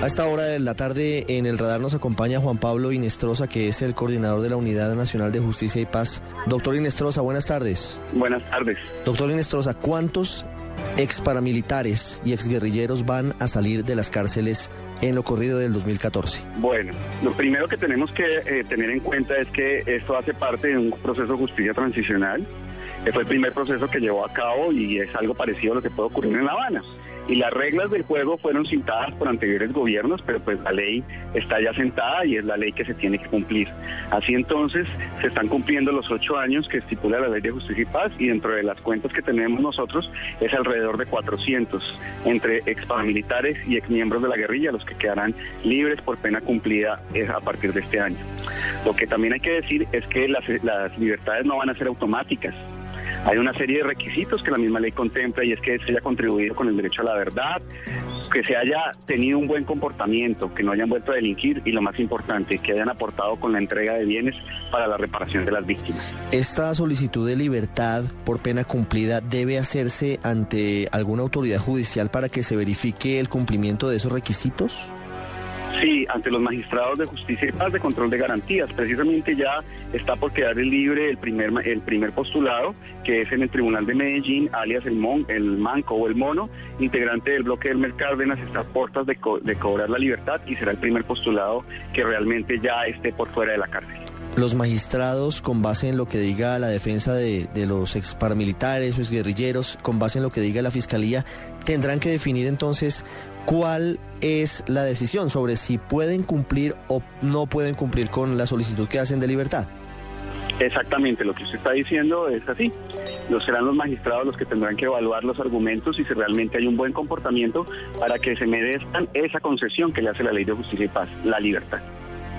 A esta hora de la tarde en el radar nos acompaña Juan Pablo Inestrosa, que es el coordinador de la Unidad Nacional de Justicia y Paz. Doctor Inestrosa, buenas tardes. Buenas tardes. Doctor Inestrosa, ¿cuántos ex paramilitares y exguerrilleros van a salir de las cárceles en lo corrido del 2014? Bueno, lo primero que tenemos que eh, tener en cuenta es que esto hace parte de un proceso de justicia transicional. que fue el primer proceso que llevó a cabo y es algo parecido a lo que puede ocurrir en La Habana. Y las reglas del juego fueron citadas por anteriores gobiernos, pero pues la ley está ya sentada y es la ley que se tiene que cumplir. Así entonces se están cumpliendo los ocho años que estipula la ley de justicia y paz y dentro de las cuentas que tenemos nosotros es alrededor de 400 entre ex paramilitares y ex miembros de la guerrilla los que quedarán libres por pena cumplida eh, a partir de este año. Lo que también hay que decir es que las, las libertades no van a ser automáticas. Hay una serie de requisitos que la misma ley contempla y es que se haya contribuido con el derecho a la verdad, que se haya tenido un buen comportamiento, que no hayan vuelto a delinquir y lo más importante, que hayan aportado con la entrega de bienes para la reparación de las víctimas. ¿Esta solicitud de libertad por pena cumplida debe hacerse ante alguna autoridad judicial para que se verifique el cumplimiento de esos requisitos? Sí, ante los magistrados de justicia y paz de control de garantías. Precisamente ya está por quedar libre el primer, el primer postulado, que es en el Tribunal de Medellín, alias el, Mon, el Manco o el Mono, integrante del bloque del Mercárdenas, está a puertas de, de cobrar la libertad y será el primer postulado que realmente ya esté por fuera de la cárcel. Los magistrados, con base en lo que diga la defensa de, de los ex paramilitares o exguerrilleros, con base en lo que diga la fiscalía, tendrán que definir entonces cuál es la decisión sobre si pueden cumplir o no pueden cumplir con la solicitud que hacen de libertad. Exactamente, lo que usted está diciendo es así. Los serán los magistrados los que tendrán que evaluar los argumentos y si realmente hay un buen comportamiento para que se merezcan esa concesión que le hace la ley de justicia y paz, la libertad.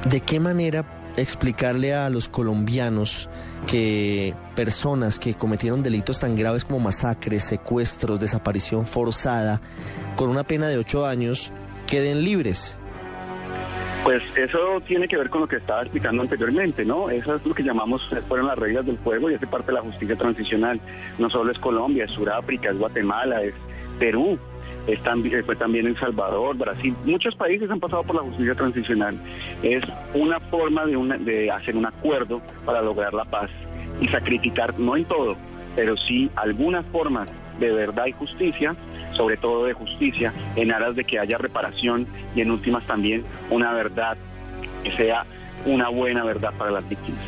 ¿De qué manera explicarle a los colombianos que personas que cometieron delitos tan graves como masacres, secuestros, desaparición forzada, con una pena de ocho años, queden libres? Pues eso tiene que ver con lo que estaba explicando anteriormente, ¿no? Eso es lo que llamamos, fueron las reglas del juego y hace parte de la justicia transicional. No solo es Colombia, es Sudáfrica, es Guatemala, es Perú, es también, fue también El Salvador, Brasil. Muchos países han pasado por la justicia transicional. Es una forma de, una, de hacer un acuerdo para lograr la paz y sacrificar, no en todo, pero sí algunas formas de verdad y justicia, sobre todo de justicia, en aras de que haya reparación y en últimas también una verdad que sea una buena verdad para las víctimas.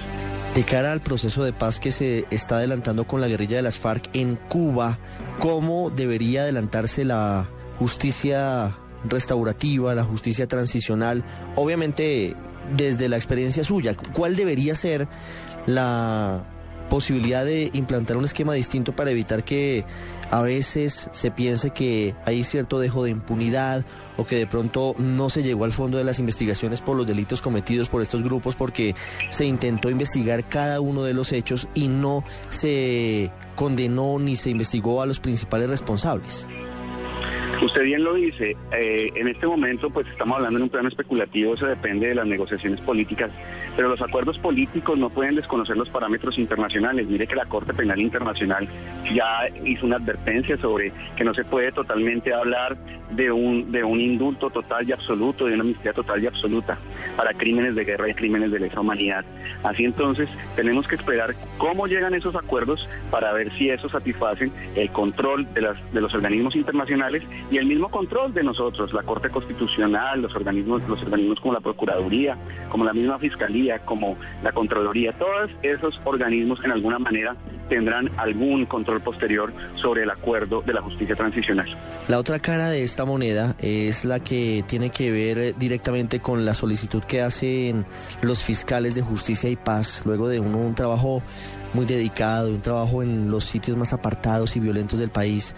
De cara al proceso de paz que se está adelantando con la guerrilla de las FARC en Cuba, ¿cómo debería adelantarse la justicia restaurativa, la justicia transicional? Obviamente desde la experiencia suya, ¿cuál debería ser la posibilidad de implantar un esquema distinto para evitar que a veces se piense que hay cierto dejo de impunidad o que de pronto no se llegó al fondo de las investigaciones por los delitos cometidos por estos grupos porque se intentó investigar cada uno de los hechos y no se condenó ni se investigó a los principales responsables. Usted bien lo dice, eh, en este momento pues estamos hablando en un plano especulativo, eso depende de las negociaciones políticas, pero los acuerdos políticos no pueden desconocer los parámetros internacionales. Mire que la Corte Penal Internacional ya hizo una advertencia sobre que no se puede totalmente hablar de un, de un indulto total y absoluto, de una amnistía total y absoluta para crímenes de guerra y crímenes de lesa humanidad. Así entonces tenemos que esperar cómo llegan esos acuerdos para ver si eso satisfacen el control de, las, de los organismos internacionales y el mismo control de nosotros, la Corte Constitucional, los organismos, los organismos como la Procuraduría, como la misma Fiscalía, como la Contraloría, todos esos organismos en alguna manera tendrán algún control posterior sobre el acuerdo de la justicia transicional. La otra cara de esta moneda es la que tiene que ver directamente con la solicitud que hacen los fiscales de justicia y paz, luego de un, un trabajo muy dedicado, un trabajo en los sitios más apartados y violentos del país,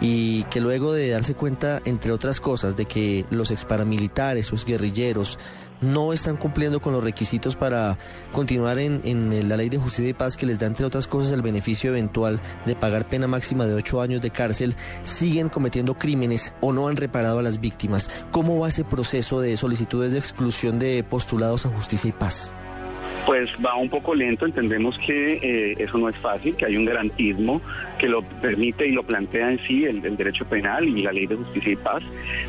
y que luego de darse cuenta, entre otras cosas, de que los exparamilitares, los guerrilleros, no están cumpliendo con los requisitos para continuar en, en, la ley de justicia y paz que les da, entre otras cosas, el beneficio eventual de pagar pena máxima de ocho años de cárcel, siguen cometiendo crímenes o no han reparado a las víctimas. ¿Cómo va ese proceso de solicitudes de exclusión de postulados a justicia y paz? Pues va un poco lento, entendemos que eh, eso no es fácil, que hay un garantismo que lo permite y lo plantea en sí el, derecho penal y la ley de justicia y paz,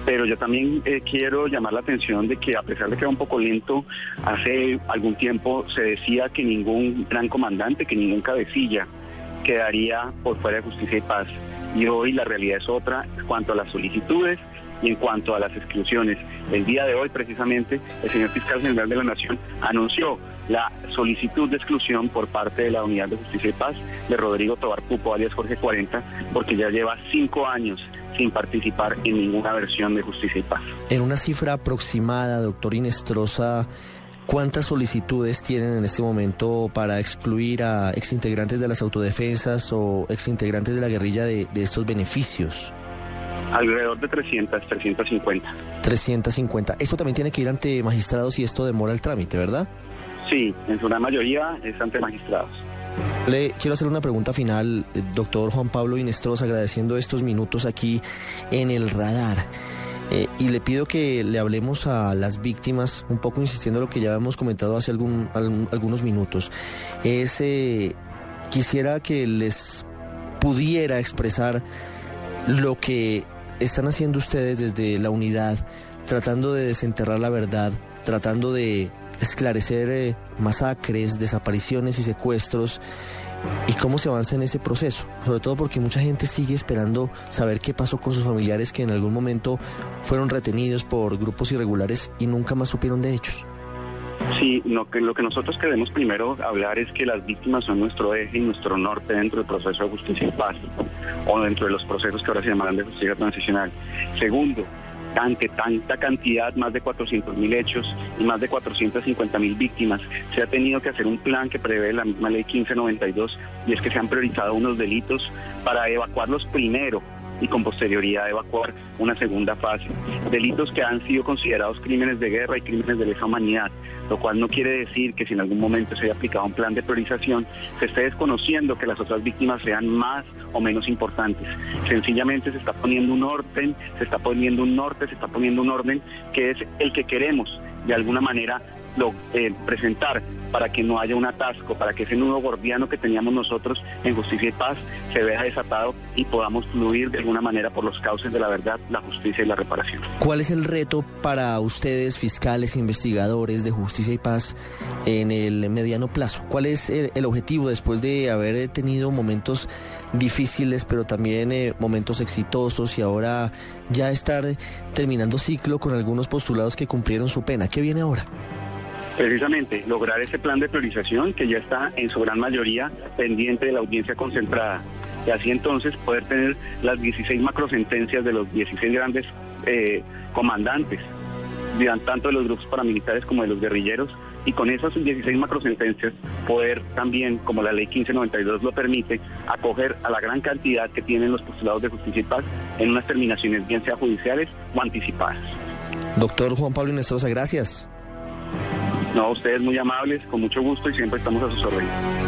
pero yo también eh, quiero llamar la atención de que a pesar de que va un poco lento, hace algún tiempo se decía que ningún gran comandante, que ningún cabecilla quedaría por fuera de justicia y paz. Y hoy la realidad es otra en cuanto a las solicitudes y en cuanto a las exclusiones. El día de hoy, precisamente, el señor fiscal general de la Nación anunció la solicitud de exclusión por parte de la Unidad de Justicia y Paz de Rodrigo Tobar Pupo, alias Jorge 40, porque ya lleva cinco años sin participar en ninguna versión de Justicia y Paz. En una cifra aproximada, doctor Inestrosa, ¿cuántas solicitudes tienen en este momento para excluir a exintegrantes de las autodefensas o exintegrantes de la guerrilla de, de estos beneficios? Alrededor de 300, 350. 350. Esto también tiene que ir ante magistrados y esto demora el trámite, ¿verdad? Sí, en su gran mayoría es ante magistrados. Le quiero hacer una pregunta final, eh, doctor Juan Pablo Inestros, agradeciendo estos minutos aquí en el radar. Eh, y le pido que le hablemos a las víctimas, un poco insistiendo en lo que ya hemos comentado hace algún, algunos minutos. Es, eh, quisiera que les pudiera expresar lo que están haciendo ustedes desde la unidad, tratando de desenterrar la verdad, tratando de esclarecer eh, masacres, desapariciones y secuestros y cómo se avanza en ese proceso, sobre todo porque mucha gente sigue esperando saber qué pasó con sus familiares que en algún momento fueron retenidos por grupos irregulares y nunca más supieron de ellos. Sí, lo que, lo que nosotros queremos primero hablar es que las víctimas son nuestro eje y nuestro norte dentro del proceso de justicia y paz, o dentro de los procesos que ahora se llamarán de justicia transicional. Segundo, ante tanta cantidad, más de 400 mil hechos y más de 450 mil víctimas, se ha tenido que hacer un plan que prevé la misma ley 1592 y es que se han priorizado unos delitos para evacuarlos primero y con posterioridad evacuar una segunda fase. Delitos que han sido considerados crímenes de guerra y crímenes de lesa humanidad, lo cual no quiere decir que si en algún momento se haya aplicado un plan de priorización, se esté desconociendo que las otras víctimas sean más o menos importantes. Sencillamente se está poniendo un orden, se está poniendo un norte, se está poniendo un orden que es el que queremos de alguna manera lo, eh, presentar para que no haya un atasco, para que ese nudo gordiano que teníamos nosotros en justicia y paz se vea desatado y podamos fluir de alguna manera por los cauces de la verdad, la justicia y la reparación. ¿Cuál es el reto para ustedes, fiscales, investigadores de justicia y paz, en el mediano plazo? ¿Cuál es el, objetivo después de haber tenido momentos difíciles, pero también eh, momentos exitosos y ahora ya estar terminando ciclo con algunos postulados que cumplieron su pena? ¿Qué viene ahora? Precisamente, lograr ese plan de priorización que ya está en su gran mayoría pendiente de la audiencia concentrada. Y así entonces poder tener las 16 macrosentencias de los 16 grandes eh, comandantes, tanto de los grupos paramilitares como de los guerrilleros, y con esas 16 macrosentencias poder también, como la ley 1592 lo permite, acoger a la gran cantidad que tienen los postulados de justicia y paz en unas terminaciones bien sea judiciales o anticipadas. Doctor Juan Pablo Inestrosa, gracias. No, ustedes muy amables, con mucho gusto y siempre estamos a sus órdenes.